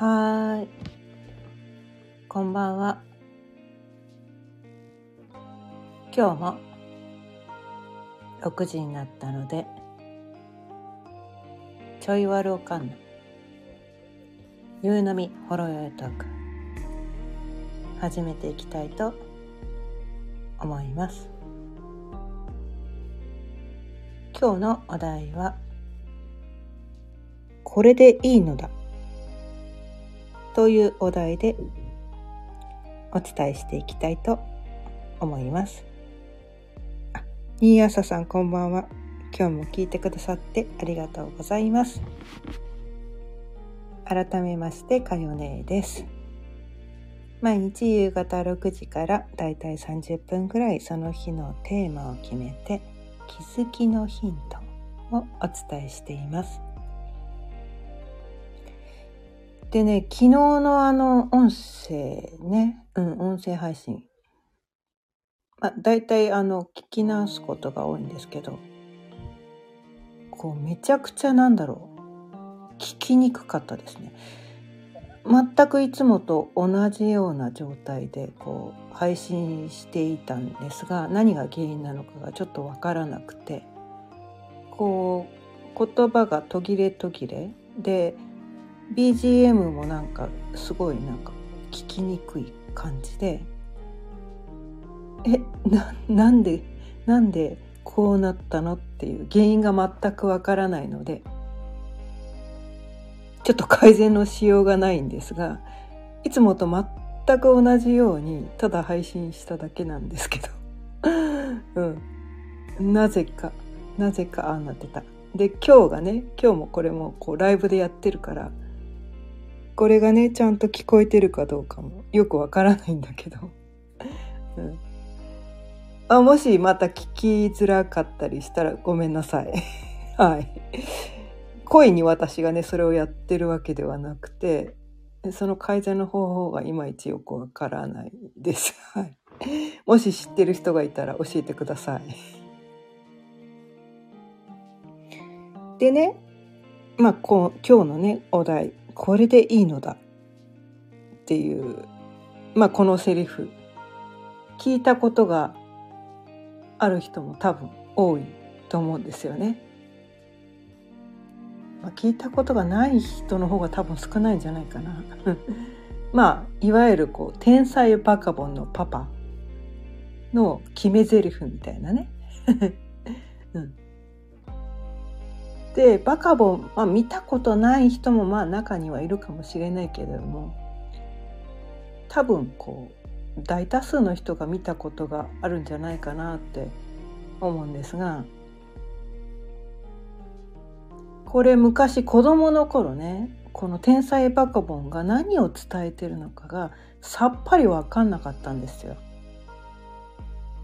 はーい。こんばんは。今日も6時になったので、ちょいわるおかんの夕飲みほろよいトーク始めていきたいと思います。今日のお題はこれでいいのだというお題でお伝えしていきたいと思います。あ、新朝さんこんばんは。今日も聞いてくださってありがとうございます。改めましてかよねです。毎日夕方6時からだいたい30分くらいその日のテーマを決めて気づきのヒントをお伝えしています。でね、昨日のあの音声ね、うん、音声配信。まあ、大体あの、聞き直すことが多いんですけど、こう、めちゃくちゃなんだろう。聞きにくかったですね。全くいつもと同じような状態でこう配信していたんですが何が原因なのかがちょっとわからなくてこう言葉が途切れ途切れで BGM もなんかすごいなんか聞きにくい感じでえななんでなんでこうなったのっていう原因が全くわからないのでちょっと改善のしようがないんですがいつもと全く同じようにただ配信しただけなんですけど。うん。なぜかなぜかああなってた。で今日がね今日もこれもこうライブでやってるからこれがねちゃんと聞こえてるかどうかも。よくわからないんだけど、うん、あもしまた聞きづらかったりしたらごめんなさい。はい。故意に私がねそれをやってるわけではなくてその改善の方法がいまいちよくわからないです、はい、もし知ってる人がいたら教えてください。でねまあこう今日のねお題「これでいいのだ」っていうまあこのセリフ聞いたことがある人も多分多いと思うんですよね。まあ、聞いたことがない人の方が多分少ないんじゃないかな。まあいわゆるこう天才バカボンのパパの決め台詞みたいなね。うん、でバカボン、まあ、見たことない人もまあ中にはいるかもしれないけれども多分こう大多数の人が見たことがあるんじゃないかなって思うんですがこれ昔子供の頃ねこの天才バカボンが何を伝えてるのかがさっぱり分かんなかったんですよ。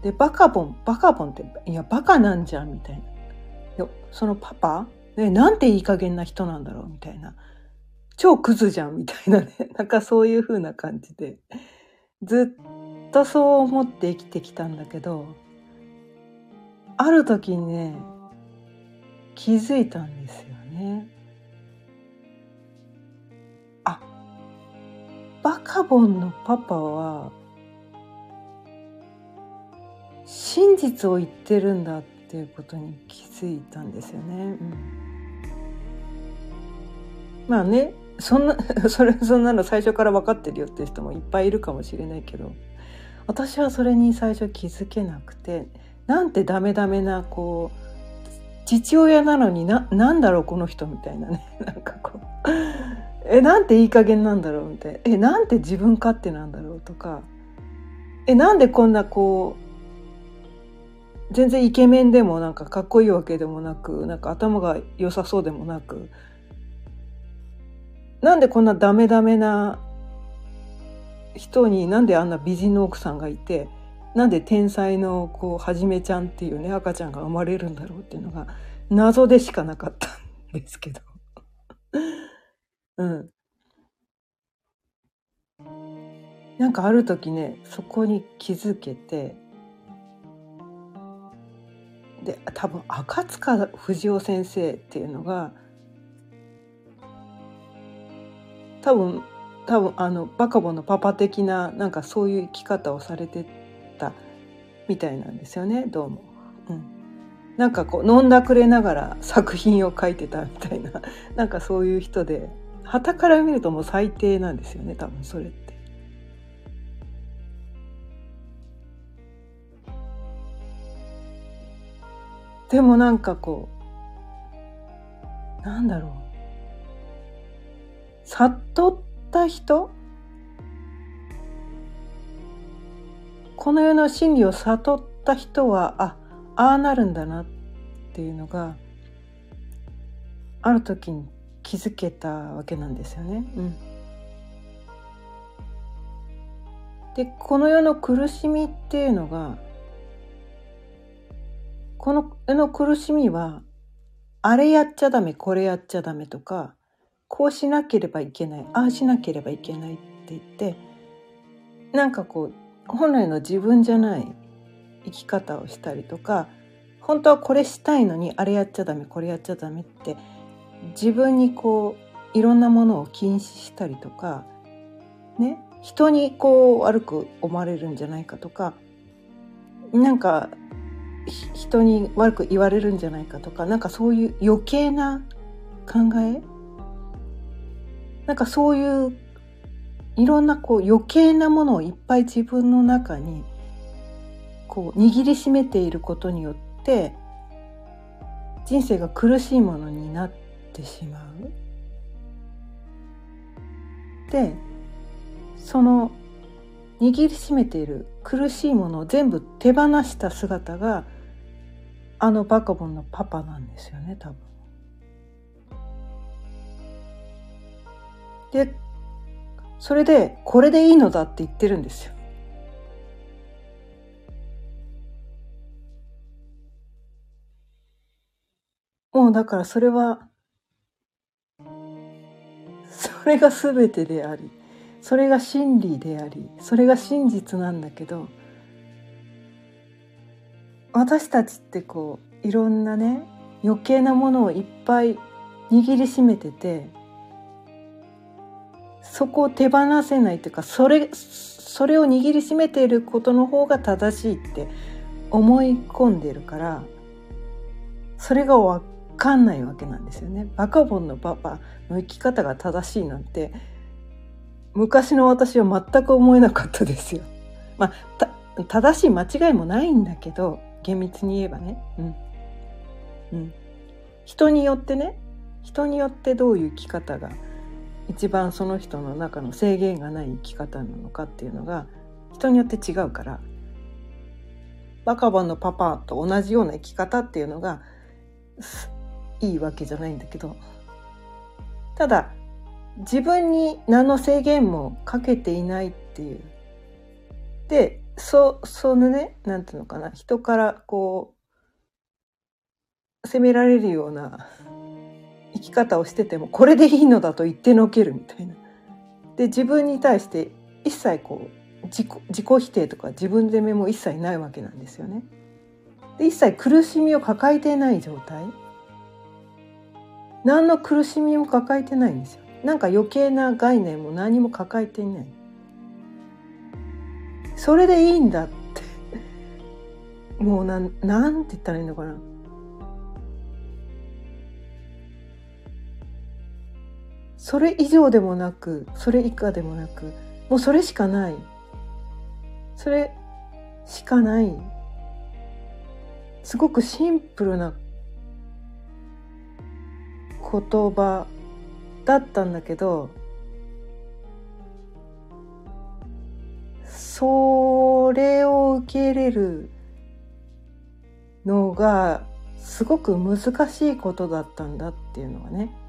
でバカボンバカボンっていやバカなんじゃんみたいな。そのパパ、ね、なんていい加減な人なんだろうみたいな。超クズじゃんみたいなね。なんかそういう風な感じで。ずっとそう思って生きてきたんだけど、ある時にね、気づいたんですよね。あ、バカボンのパパは、真実を言ってるんだっていうことに気づいたんですよね。うん、まあね、そんな、それ、そんなの最初から分かってるよっていう人もいっぱいいるかもしれないけど、私はそれに最初気づけなくて、なんてダメダメな、こう、父親なのにな、なんだろうこの人みたいなね。なんかこう、え、なんていい加減なんだろうみたいな。え、なんて自分勝手なんだろうとか、え、なんでこんなこう、全然イケメンでもなんかかっこいいわけでもなく、なんか頭が良さそうでもなく、なんでこんなダメダメな人になんであんな美人の奥さんがいて、なんで天才のこうはじめちゃんっていうね赤ちゃんが生まれるんだろうっていうのが謎でしかなかったんですけど。うん。なんかある時ねそこに気づけてで多分赤塚不二夫先生っていうのが多分多分あのバカボンのパパ的ななんかそういう生き方をされてたみたいなんですよねどうも。うん、なんかこう飲んだくれながら作品を書いてたみたいな なんかそういう人で旗から見るともう最低なんですよね多分それって。でもなんかこうなんだろう悟った人？この世の真理を悟った人はあああなるんだなっていうのがある時に気づけたわけなんですよね。うん、でこの世の苦しみっていうのがこの世の苦しみはあれやっちゃダメこれやっちゃダメとかこうしなければいけないああしなければいけないって言ってなんかこう本来の自分じゃない生き方をしたりとか本当はこれしたいのにあれやっちゃダメこれやっちゃダメって自分にこういろんなものを禁止したりとかね人にこう悪く思われるんじゃないかとかなんか人に悪く言われるんじゃないかとかなんかそういう余計な考えなんかそういういろんなこう余計なものをいっぱい自分の中にこう握りしめていることによって人生が苦しいものになってしまう。でその握りしめている苦しいものを全部手放した姿があのバカボンのパパなんですよね多分。でそれでこれでいいのだって言ってるんですよ。もうだからそれはそれが全てでありそれが真理でありそれが真実なんだけど私たちってこういろんなね余計なものをいっぱい握りしめててそこを手放せないというかそれそれを握りしめていることの方が正しいって思い込んでるからそれが分かんないわけなんですよね。バカボンのパパの生き方が正しいなんて昔の私は全く思えなかったですよ。まあ正しい間違いもないんだけど厳密に言えばね。うん。うん。人によってね人によってどういう生き方が一番その人の中の制限がない生き方なのかっていうのが人によって違うからバカボンのパパと同じような生き方っていうのがいいわけじゃないんだけどただ自分に何の制限もかけていないっていう。でそそのねなんていうのかな人からこう責められるような生き方をしててもこれでいいのだと言ってのけるみたいな。で自分に対して一切こう自己自己否定とか自分責めも一切ないわけなんですよね。で一切苦しみを抱えてない状態何の苦しみも抱えてないんですよ。なんか余計な概念も何も抱えていない。それでいいんだってもうなんなんて言ったらいいのかなそれ以上でもなくそれ以下でもなくもうそれしかない。それしかない。すごくシンプルな言葉だったんだけどそれを受け入れるのがすごく難しいことだったんだっていうのはね。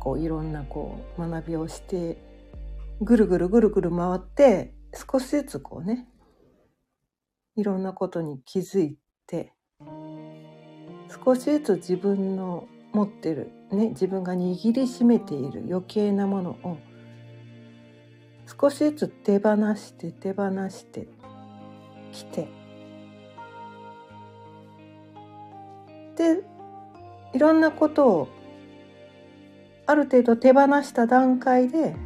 こういろんなこう学びをしてぐるぐるぐるぐる回って少しずつこうねいろんなことに気づいて少しずつ自分の持ってる、ね、自分が握りしめている余計なものを少しずつ手放して手放してきて。でいろんなことをある程度手放した段階で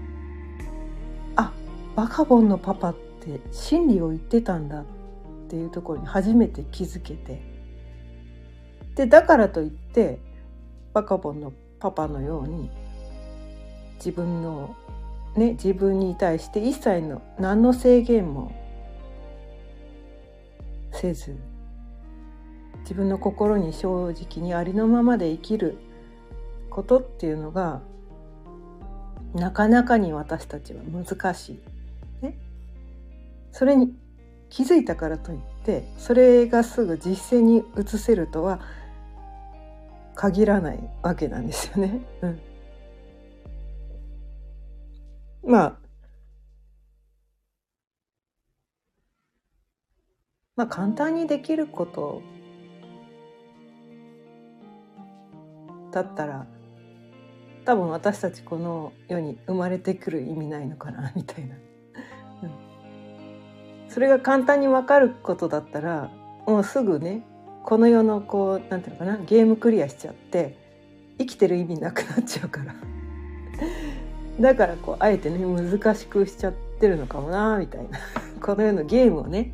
あバカボンのパパって真理を言ってたんだっていうところに初めて気づけて。でだからといってバカボンのパパのように自分のね自分に対して一切の何の制限もせず自分の心に正直にありのままで生きることっていうのがなかなかに私たちは難しい。ね、それに気づいたからといってそれがすぐ実践に移せるとは限らないわけなんですよね。うん、まあまあ簡単にできることだったら多分私たちこの世に生まれてくる意味ないのかなみたいな、うん、それが簡単に分かることだったらもうすぐねこの世のこうなんていうのかなゲームクリアしちゃって生きてる意味なくなっちゃうから。だからこうあえてね難しくしちゃってるのかもなみたいな。この世のゲームをね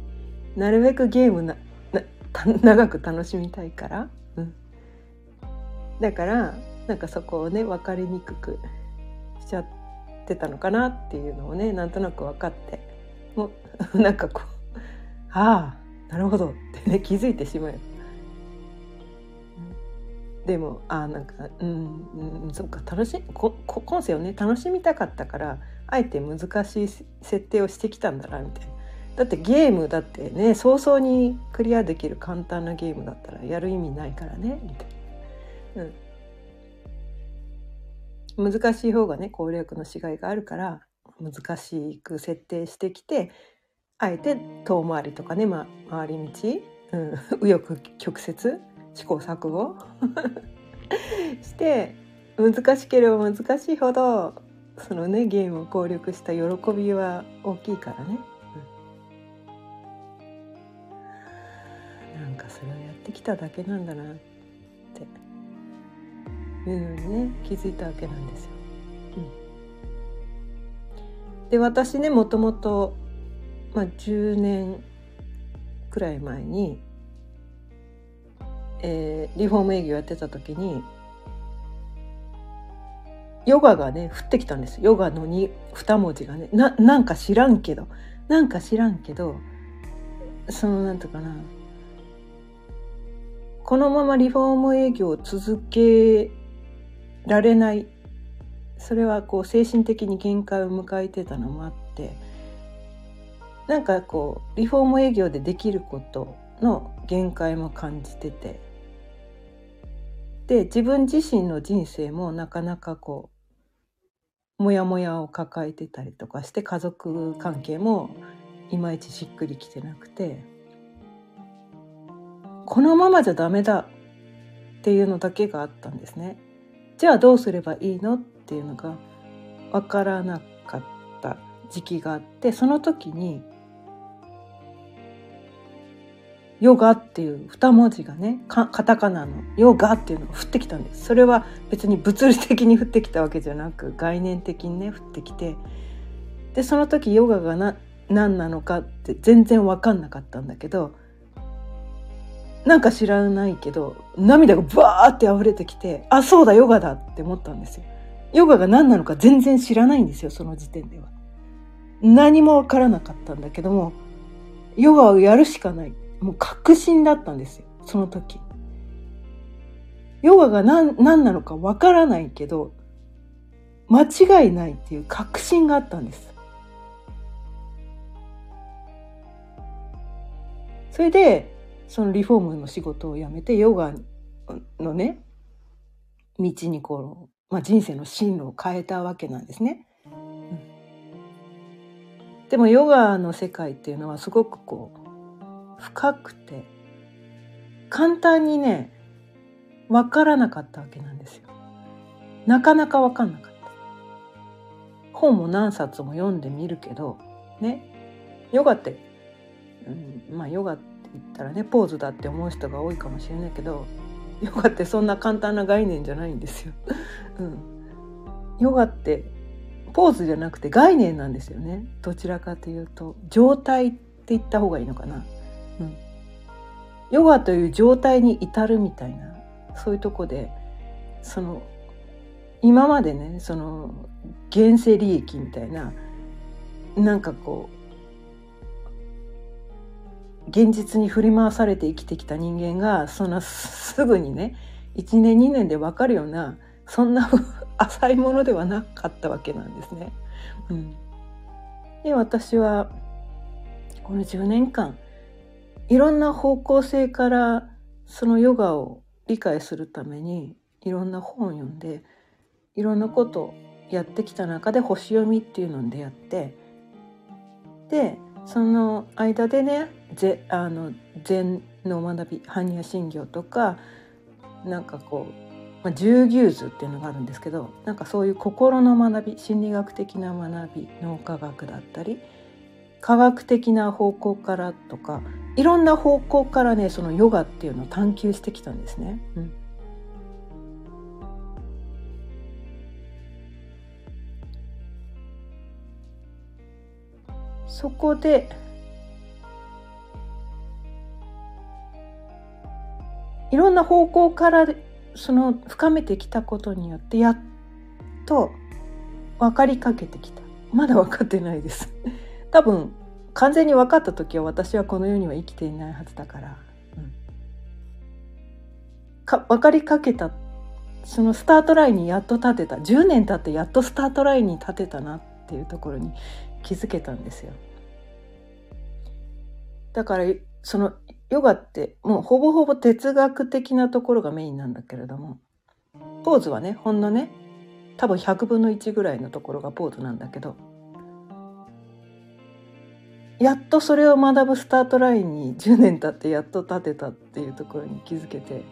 なるべくゲームな長く楽しみたいから、うん、だからなんかそこをね分かりにくくしちゃってたのかなっていうのをねなんとなく分かってもう なんかこう「ああなるほど」ってね気づいてしまう。でもあなんかうん、うん、そっか楽しこ今世をね楽しみたかったからあえて難しい設定をしてきたんだなみたいな。だってゲームだってね早々にクリアできる簡単なゲームだったらやる意味ないからねみたいな。うん難しい方がね攻略のしがいがあるから難しく設定してきてあえて遠回りとかね、ま、回り道、うん、右翼曲折試行錯誤 して難しければ難しいほどそのねゲームを攻略した喜びは大きいからね、うん、なんかそれをやってきただけなんだな。っいうのにね気づいたわけなんですよ。うん、で私ねもともと、まあ、10年くらい前に、えー、リフォーム営業やってた時にヨガがね降ってきたんです。ヨガのに2文字がねななんか知らんけどなんか知らんけどそのなんとかな。このままリフォーム営業を続けられないそれはこう精神的に限界を迎えてたのもあってなんかこうリフォーム営業でできることの限界も感じててで自分自身の人生もなかなかこうモヤモヤを抱えてたりとかして家族関係もいまいちしっくりきてなくてこのままじゃダメだっていうのだけがあったんですね。じゃあどうすればいいの？っていうのが分からなかった時期があってその時にヨガっていう二文字がねカタカナのヨガっていうのが降ってきたんです。それは別に物理的に降ってきたわけじゃなく概念的にね降ってきてでその時ヨガがな何なのかって全然分かんなかったんだけどなんか知らないけど涙がバーって溢れてきてあそうだヨガだって思ったんですよ。ヨガが何なのか全然知らないんですよその時点では。何もわからなかったんだけどもヨガをやるしかないもう確信だったんですよその時。ヨガが何何なのかわからないけど間違いないっていう確信があったんです。それでそのリフォームの仕事を辞めてヨガのね道にこう、まあ、人生の進路を変えたわけなんですね。でもヨガの世界っていうのはすごくこう深くて簡単にね分からなかったわけなんですよ。なかなか分かんなかった。本も何冊も読んでみるけどねヨガって、うん、まあヨガって言ったらねポーズだって思う人が多いかもしれないけどヨガってそんな簡単な概念じゃないんですよ。うん、ヨガってポーズじゃなくて概念なんですよね。どちらかというと状態って言った方がいいのかな、うん、ヨガという状態に至るみたいなそういうとこでその今までねその現世利益みたいななんかこう現実に振り回されて生きてきた人間がそんな すぐにね1年2年で分かるようなそんな 浅いものではなかったわけなんですね。うん、で私はこの10年間いろんな方向性からそのヨガを理解するためにいろんな本を読んでいろんなことやってきた中で星読みっていうのに出会ってでその間でねぜあの禅の学び般若心経とかなんかこう、まあ、十牛図っていうのがあるんですけどなんかそういう心の学び心理学的な学び脳科学だったり科学的な方向からとかいろんな方向からねそのヨガっていうのを探求してきたんですね。うんそこでいろんな方向からその深めてきたことによってやっと分かりかけてきた。まだ分かってないです。多分完全に分かった時は私はこの世には生きていないはずだから、うん、か分かりかけた。そのスタートラインにやっと立てた。10年経ってやっとスタートラインに立てたなっていうところに気づけたんですよ。だからそのヨガってもうほぼほぼ哲学的なところがメインなんだけれどもポーズはねほんのね多分100分の1ぐらいのところがポーズなんだけどやっとそれを学ぶスタートラインに10年経ってやっと立てたっていうところに気づけて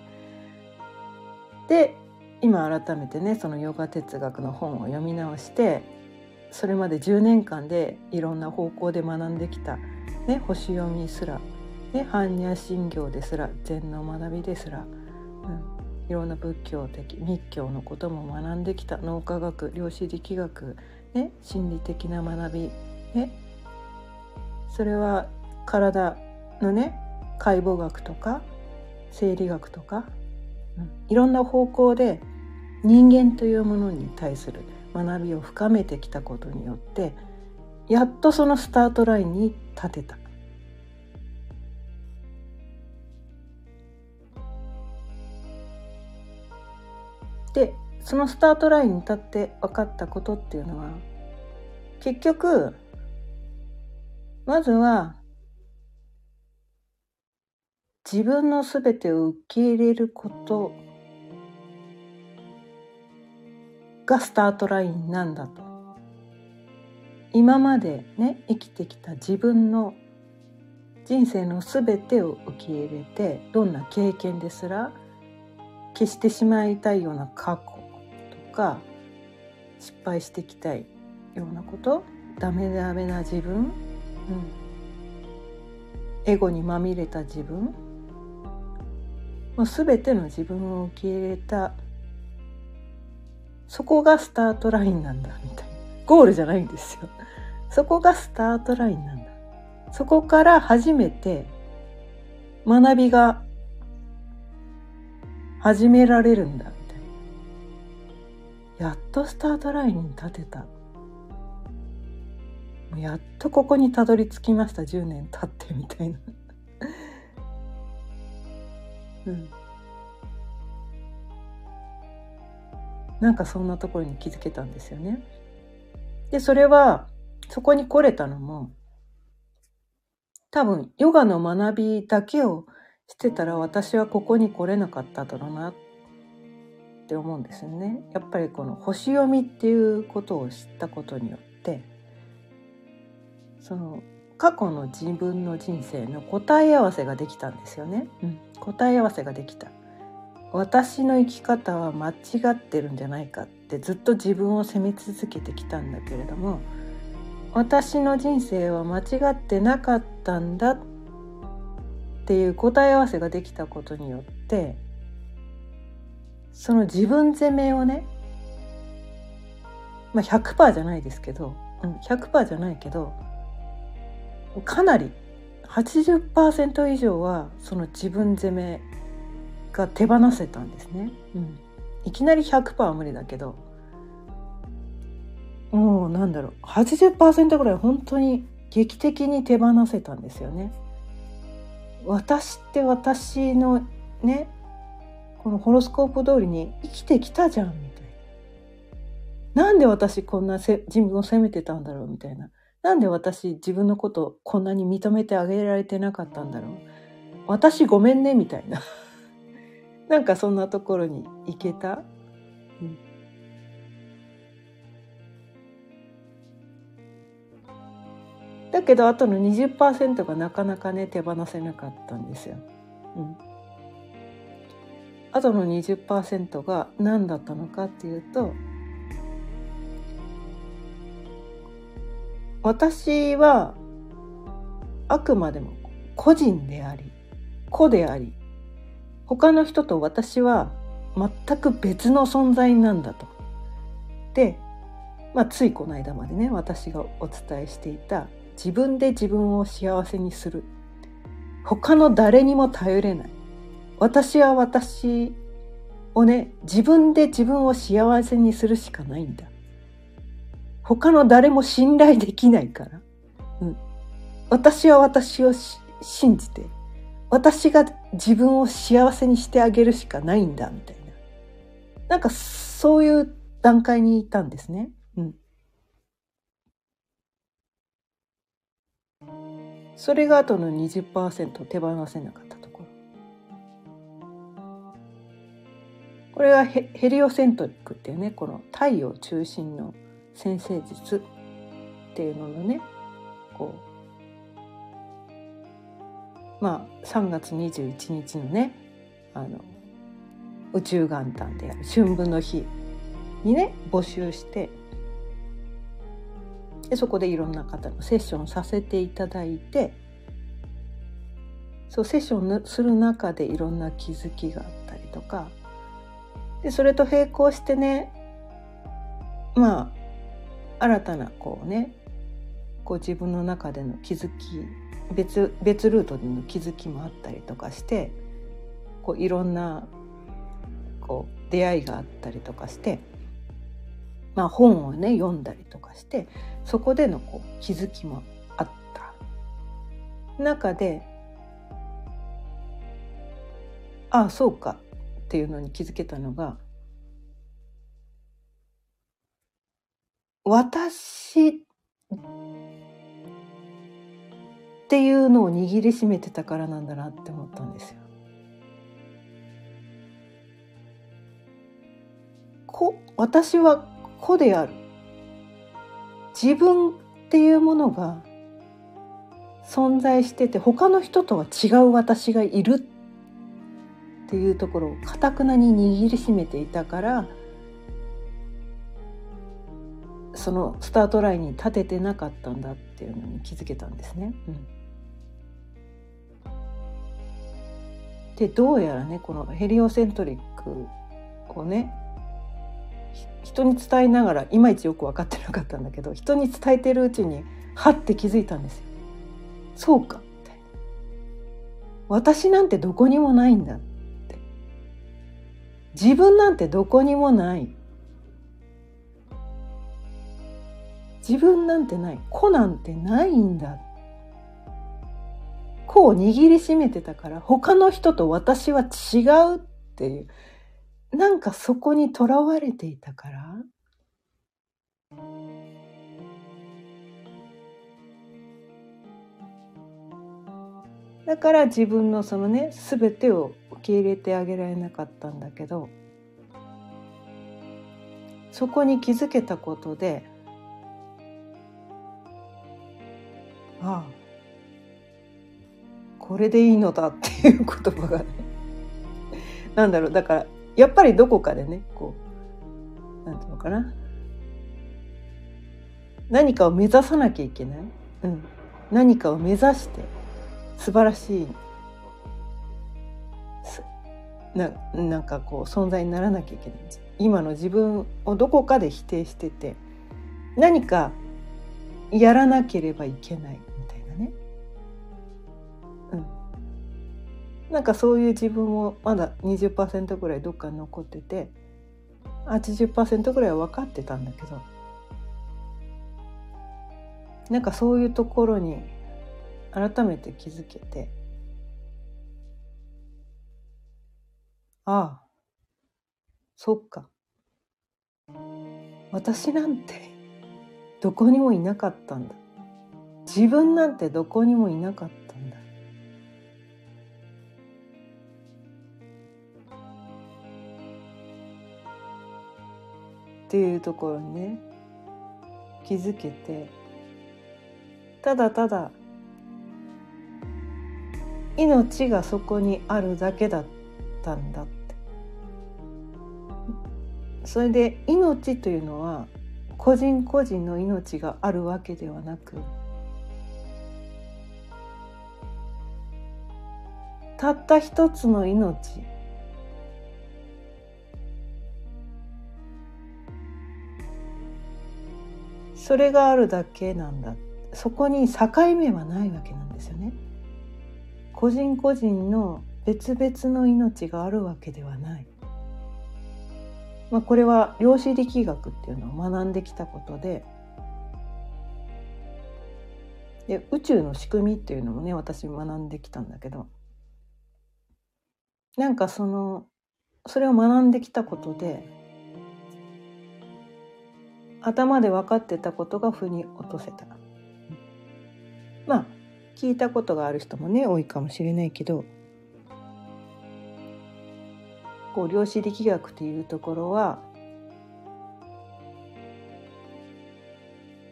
で今改めてねそのヨガ哲学の本を読み直してそれまで10年間でいろんな方向で学んできたね、星読みすら、ね、般若心経ですら禅の学びですら、うん、いろんな仏教的密教のことも学んできた脳科学量子力学、ね、心理的な学び、ね、それは体のね解剖学とか生理学とか、うん、いろんな方向で人間というものに対する学びを深めてきたことによってやっとそのスタートラインに立てた。でそのスタートラインに立って分かったことっていうのは結局まずは自分の全てを受け入れることがスタートラインなんだと。今までね生きてきた自分の人生の全てを受け入れてどんな経験ですら消してしまいたいような過去とか失敗してきたいようなことダメダメな自分、うん、エゴにまみれた自分もう全ての自分を受け入れたそこがスタートラインなんだみたいな。ゴールじゃないんですよ。そこがスタートラインなんだ。そこから初めて学びが始められるんだみたいな。やっとスタートラインに立てた。やっとここにたどり着きました10年経ってみたいな。うん。なんかそんなところに気づけたんですよね。で、それは、そこに来れたのも、多分、ヨガの学びだけをしてたら私はここに来れなかっただろうなって思うんですよね。やっぱりこの星読みっていうことを知ったことによって、その過去の自分の人生の答え合わせができたんですよね。うん、答え合わせができた。私の生き方は間違ってるんじゃないかってずっと自分を責め続けてきたんだけれども私の人生は間違ってなかったんだっていう答え合わせができたことによってその自分責めをねまあ、100%じゃないですけど、うん、100%じゃないけどかなり80%以上はその自分責めが手放せたんですね。うん、いきなり100%は無理だけどもうなんだろう80%ぐらい本当に劇的に手放せたんですよね。私って私のねこのホロスコープ通りに生きてきたじゃんみたいな。なんで私こんな自分を責めてたんだろうみたいな。なんで私自分のことこんなに認めてあげられてなかったんだろう私ごめんねみたいななんかそんなところに行けた、だけどあとの20%がなかなかね手放せなかったんですよ。うん、あとの20%が何だったのかっていうと私はあくまでも個人であり子であり他の人と私は全く別の存在なんだと。で、まあ、ついこの間までね私がお伝えしていた自分で自分を幸せにする。他の誰にも頼れない。私は私をね自分で自分を幸せにするしかないんだ。他の誰も信頼できないから、うん、私は私を信じて。私が自分を幸せにしてあげるしかないんだみたいななんかそういう段階にいたんですね。うん、それがあとの20%手放せなかったところ。これはヘリオセントリックっていうねこの太陽中心の先生術っていうののねこうまあ3月21日のねあの宇宙元旦である春分の日にね募集してでそこでいろんな方のセッションさせていただいてそうセッションする中でいろんな気づきがあったりとかでそれと並行してねまあ新たなこうねこう自分の中での気づき別別ルートでの気づきもあったりとかしてこういろんなこう出会いがあったりとかして、まあ、本をね読んだりとかしてそこでのこう気づきもあった。中でああそうかっていうのに気づけたのが私っていうのを握りしめてたからなんだなって思ったんですよ。子私は子である自分っていうものが存在してて他の人とは違う私がいるっていうところをかたくなに握りしめていたからそのスタートラインに立ててなかったんだっていうのに気づけたんですね。うん、でどうやらねこのヘリオセントリックをね人に伝えながらいまいちよく分かってなかったんだけど人に伝えてるうちにはって気づいたんですよ。そうかって。私なんてどこにもないんだって。自分なんてどこにもない。自分なんてない。子なんてないんだって。子を握りしめてたから他の人と私は違うっていう。なんかそこにとらわれていたから。だから自分のそのね全てを受け入れてあげられなかったんだけどそこに気づけたことでああこれでいいのだっていう言葉がね。なんだろう。だからやっぱりどこかでねこうなんていうのかな。何かを目指さなきゃいけない、うん、何かを目指して素晴らしいななんかこう存在にならなきゃいけない今の自分をどこかで否定してて何かやらなければいけない。なんかそういう自分もまだ20%ぐらいどっかに残ってて80%ぐらいは分かってたんだけどなんかそういうところに改めて気づけてああそっか。私なんてどこにもいなかったんだ。自分なんてどこにもいなかった。っていうところにね気づけてただただ命がそこにあるだけだったんだって。それで命というのは個人個人の命があるわけではなくたった一つの命それがあるだけなんだそこに境目はないわけなんですよね。個人個人の別々の命があるわけではない。まあ、これは量子力学っていうのを学んできたことでで宇宙の仕組みっていうのもね私学んできたんだけどなんかそのそれを学んできたことで頭で分かってたことが腑に落とせた。まあ聞いたことがある人もね多いかもしれないけどこう量子力学っていうところは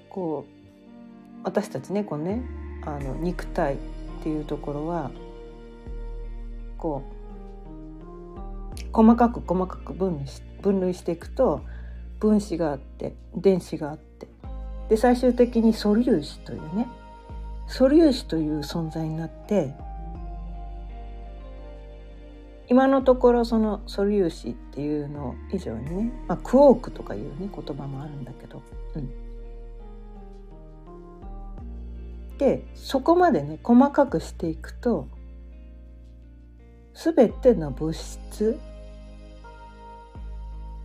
こう私たちねこのねあの肉体っていうところはこう細かく細かく分類し分類していくと分子があって電子があって。で最終的に素粒子というね素粒子という存在になって今のところその素粒子っていうの以上にね、まあ、クォークとかいうね言葉もあるんだけど、うん、でそこまでね細かくしていくと全ての物質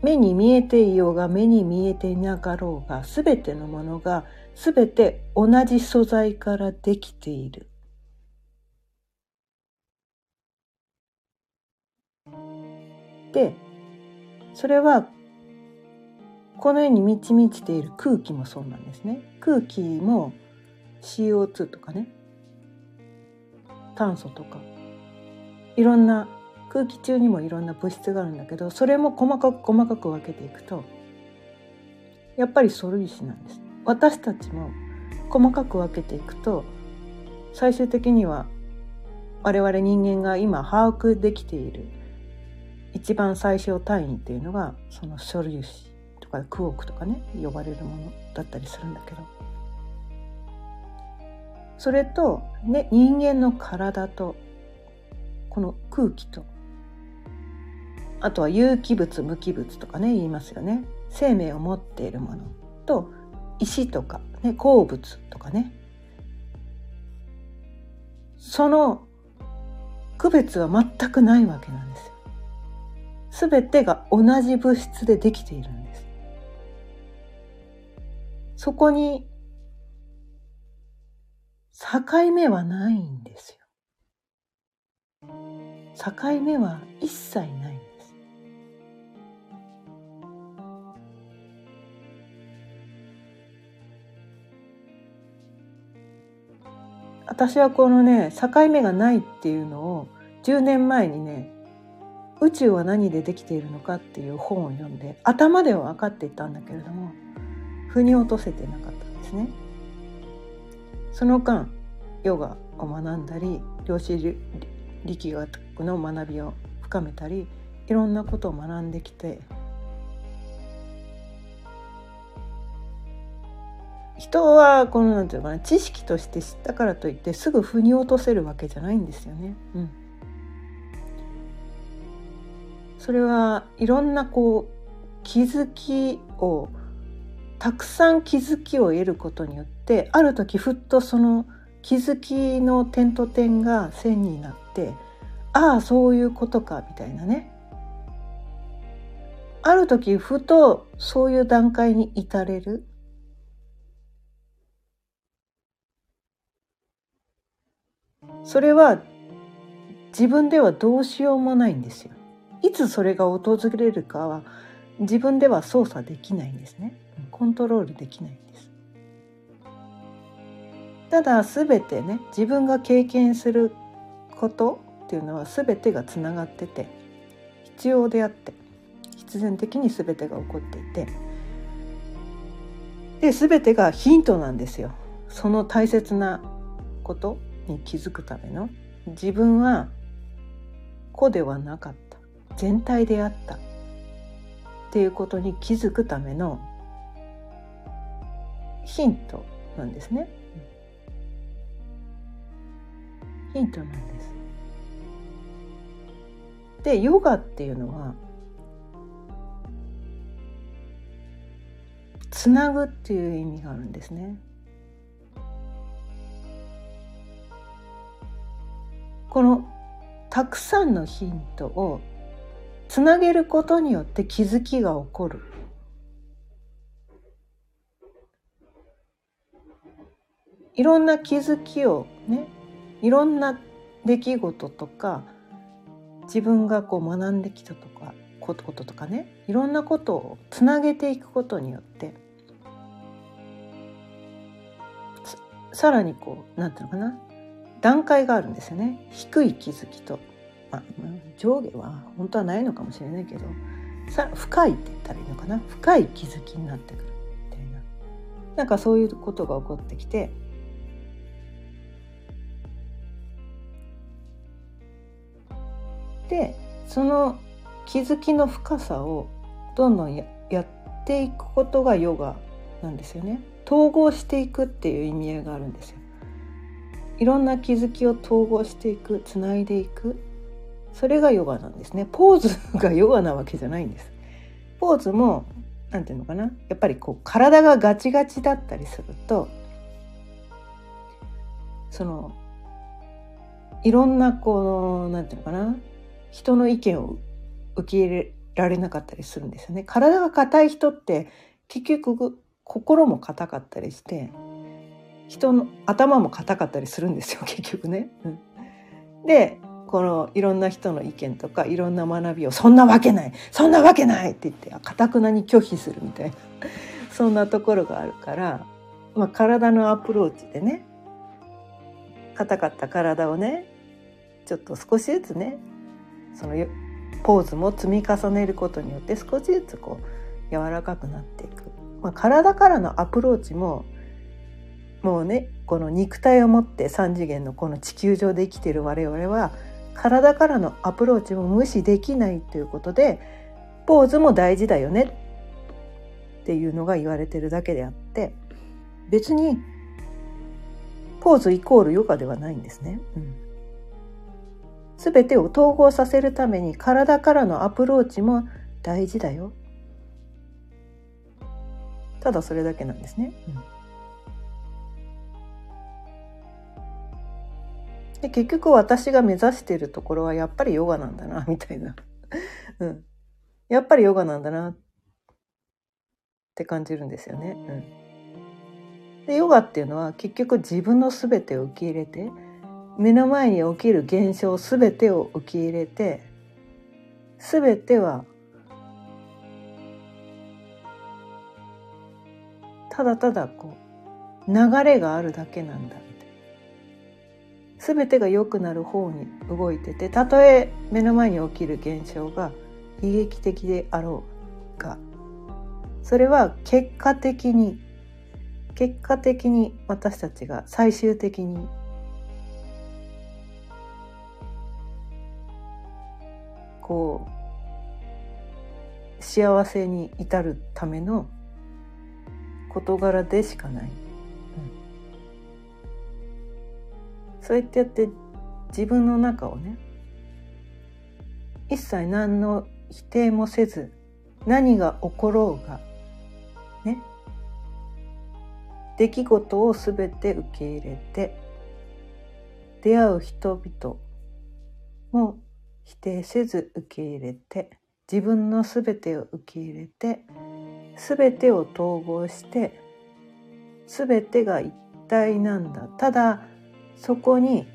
目に見えていようが目に見えていなかろうが全てのものが全て同じ素材からできている。でそれはこのように満ち満ちている空気もそうなんですね。空気も CO2 とかね炭素とかいろんな空気中にもいろんな物質があるんだけどそれも細かく細かく分けていくとやっぱり素粒子なんです。私たちも細かく分けていくと最終的には我々人間が今把握できている一番最小単位っていうのがその素粒子とかクォークとかね呼ばれるものだったりするんだけどそれと、ね、人間の体とこの空気とあとは有機物無機物とかね言いますよね生命を持っているものと石とか、ね、鉱物とかねその区別は全くないわけなんですよ。すべてが同じ物質でできているんです。そこに境目はないんですよ。境目は一切私はこのね境目がないっていうのを10年前にね宇宙は何でできているのかっていう本を読んで頭では分かっていたんだけれども腑に落とせてなかったんですね。その間ヨガを学んだり量子力学の学びを深めたりいろんなことを学んできて人はこのなんていうかな知識として知ったからといってすぐ腑に落とせるわけじゃないんですよね。うん、それはいろんなこう気づきをたくさん気づきを得ることによってある時ふっとその気づきの点と点が線になってああそういうことかみたいなね。ある時ふとそういう段階に至れる。それは自分ではどうしようもないんですよ。いつそれが訪れるかは自分では操作できないんですね。コントロールできないんです。ただ全てね自分が経験することっていうのは全てがつながってて必要であって必然的に全てが起こっていてで全てがヒントなんですよ。その大切なことに気づくための自分は個ではなかった全体であったっていうことに気づくためのヒントなんですね。ヒントなんです。でヨガっていうのはつなぐっていう意味があるんですね。このたくさんのヒントをつなげることによって気づきが起こる。いろんな気づきをねいろんな出来事とか自分がこう学んできたとかこととかねいろんなことをつなげていくことによってさらにこうなんていうのかな段階があるんですよね。低い気づきと、まあ、上下は本当はないのかもしれないけどさ深いって言ったらいいのかな。深い気づきになってくるみたいな。なんかそういうことが起こってきてでその気づきの深さをどんどんややっていくことがヨガなんですよね。統合していくっていう意味合いがあるんですよ。いろんな気づきを統合していくつないでいく。それがヨガなんですね。ポーズがヨガなわけじゃないんです。ポーズも何て言うのかな。やっぱりこう体がガチガチだったりするとそのいろんなこう何て言うのかな。人の意見を受け入れられなかったりするんですよね。体が硬い人って結局心も硬かったりして人の頭も硬かったりするんですよ 結局ね。でこのいろんな人の意見とかいろんな学びを「そんなわけないそんなわけない!」って言ってかたくなに拒否するみたいな そんなところがあるから、まあ、体のアプローチでね硬かった体をねちょっと少しずつねそのポーズも積み重ねることによって少しずつこう柔らかくなっていく、まあ、体からのアプローチももうねこの肉体を持って3次元のこの地球上で生きている我々は体からのアプローチも無視できないということでポーズも大事だよねっていうのが言われてるだけであって別にポーズイコールヨガではないんですね。うん、全てを統合させるために体からのアプローチも大事だよ。ただそれだけなんですね。うんで結局私が目指しているところはやっぱりヨガなんだな みたいな、うん、やっぱりヨガなんだなって感じるんですよね。うん、でヨガっていうのは結局自分の全てを受け入れて目の前に起きる現象全てを受け入れて全てはただただこう流れがあるだけなんだ。全てが良くなる方に動いててたとえ目の前に起きる現象が悲劇的であろうがそれは結果的に結果的に私たちが最終的にこう幸せに至るための事柄でしかない。そうやってやって自分の中をね一切何の否定もせず何が起ころうがね出来事を全て受け入れて出会う人々も否定せず受け入れて自分の全てを受け入れて全てを統合して全てが一体なんだ。ただそこに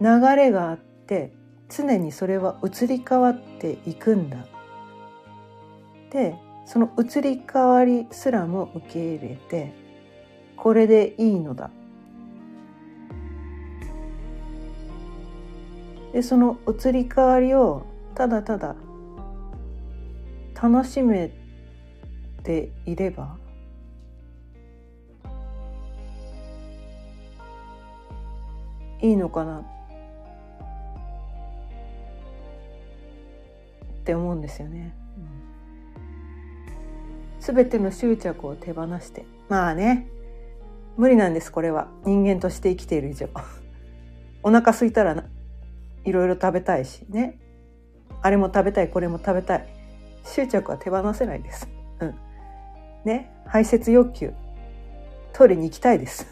流れがあって常にそれは移り変わっていくんだ。でその移り変わりすらも受け入れてこれでいいのだ。でその移り変わりをただただ楽しめていればいいのかな？って思うんですよね。す、べ、ての執着を手放して。まあね。無理なんですこれは。人間として生きている以上。お腹空いたらいろいろ食べたいし。ね。あれも食べたいこれも食べたい。執着は手放せないです。うん。ね。排泄欲求。トイレに行きたいです。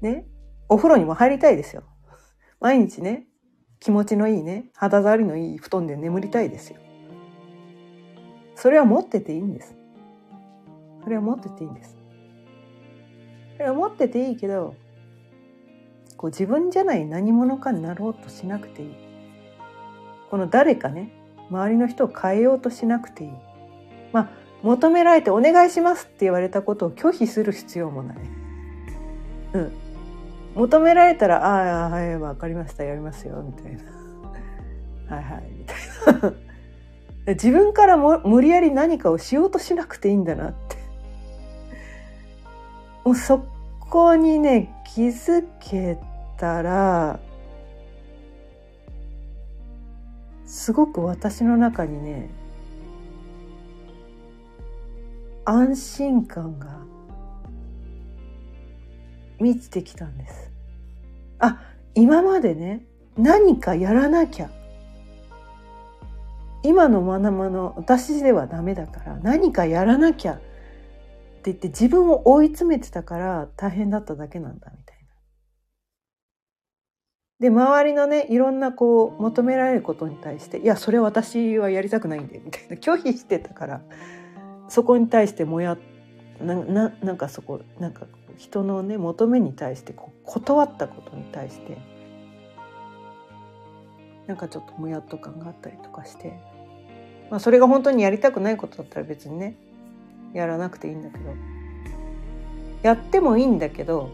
ねお風呂にも入りたいですよ。毎日ね気持ちのいいね肌触りのいい布団で眠りたいですよ。それは持ってていいんです。それは持ってていいんです。それは持ってていいけど、こう自分じゃない何者かになろうとしなくていい。この誰かね、周りの人を変えようとしなくていい。まあ、求められてお願いしますって言われたことを拒否する必要もない。うん。求められたら、ああ、はい、わかりました、やりますよ、みたいな。はいはい、みたいな。自分からも無理やり何かをしようとしなくていいんだなって もうそこにね気づけたらすごく私の中にね安心感が満ちてきたんです。あ今までね何かやらなきゃ今のまなまの私ではダメだから何かやらなきゃって言って自分を追い詰めてたから大変だっただけなんだみたいな。で周りのねいろんなこう求められることに対して「いやそれ私はやりたくないんで」みたいな拒否してたからそこに対してもやなななんかそこなんか人のね求めに対してこう断ったことに対してなんかちょっともやっと感があったりとかして、まあ、それが本当にやりたくないことだったら別にねやらなくていいんだけどやってもいいんだけど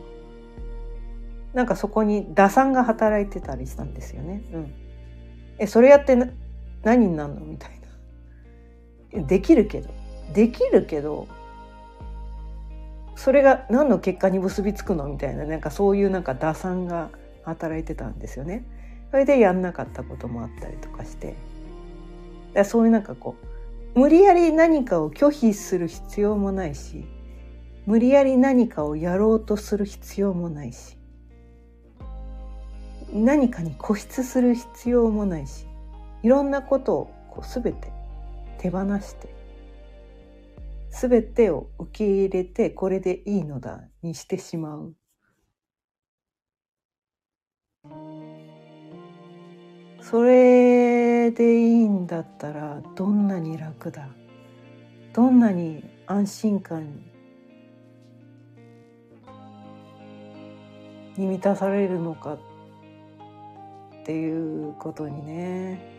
なんかそこに打算が働いてたりしたんですよね。うん、えそれやって何になるの？みたいな。できるけどできるけどそれが何の結果に結びつくのみたいななんかそういうなんか打算が働いてたんですよね。それでやんなかったこともあったりとかしてだそういうなんかこう無理やり何かを拒否する必要もないし無理やり何かをやろうとする必要もないし何かに固執する必要もないしいろんなことをこう全て手放して全てを受け入れてこれでいいのだにしてしまうそれでいいんだったらどんなに楽だどんなに安心感に満たされるのかっていうことにね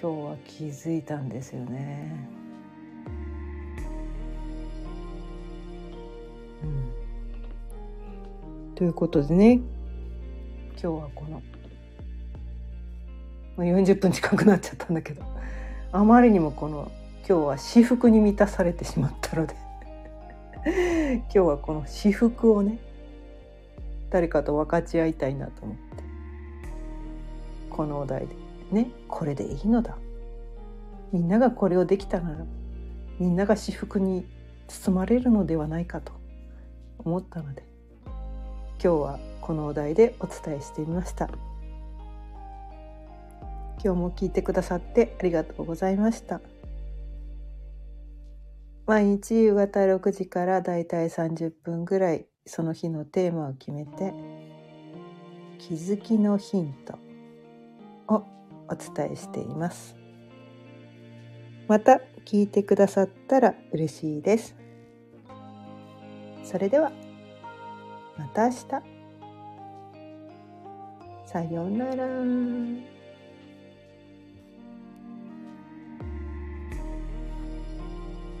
今日は気づいたんですよね。ということでね。今日はこの40分近くなっちゃったんだけどあまりにもこの今日は私服に満たされてしまったので 今日はこの私服をね誰かと分かち合いたいなと思ってこのお題でねこれでいいのだ。みんながこれをできたならみんなが私服に包まれるのではないかと思ったので今日はこのお題でお伝えしてみました。今日も聞いてくださってありがとうございました。毎日夕方6時からだいたい30分ぐらいその日のテーマを決めて気づきのヒントをお伝えしていますまた聞いてくださったら嬉しいですそれではまた明日さようなら。